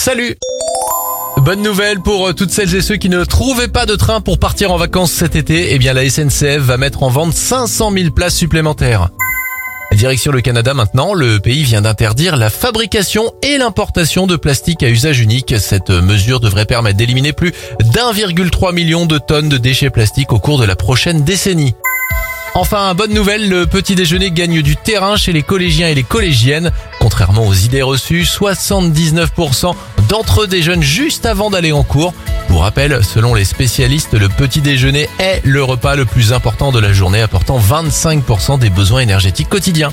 Salut Bonne nouvelle pour euh, toutes celles et ceux qui ne trouvaient pas de train pour partir en vacances cet été, eh bien la SNCF va mettre en vente 500 000 places supplémentaires. Direction le Canada maintenant, le pays vient d'interdire la fabrication et l'importation de plastique à usage unique. Cette mesure devrait permettre d'éliminer plus d'1,3 million de tonnes de déchets plastiques au cours de la prochaine décennie. Enfin, bonne nouvelle, le petit déjeuner gagne du terrain chez les collégiens et les collégiennes. Contrairement aux idées reçues, 79% d'entre eux déjeunent juste avant d'aller en cours. Pour rappel, selon les spécialistes, le petit déjeuner est le repas le plus important de la journée, apportant 25% des besoins énergétiques quotidiens.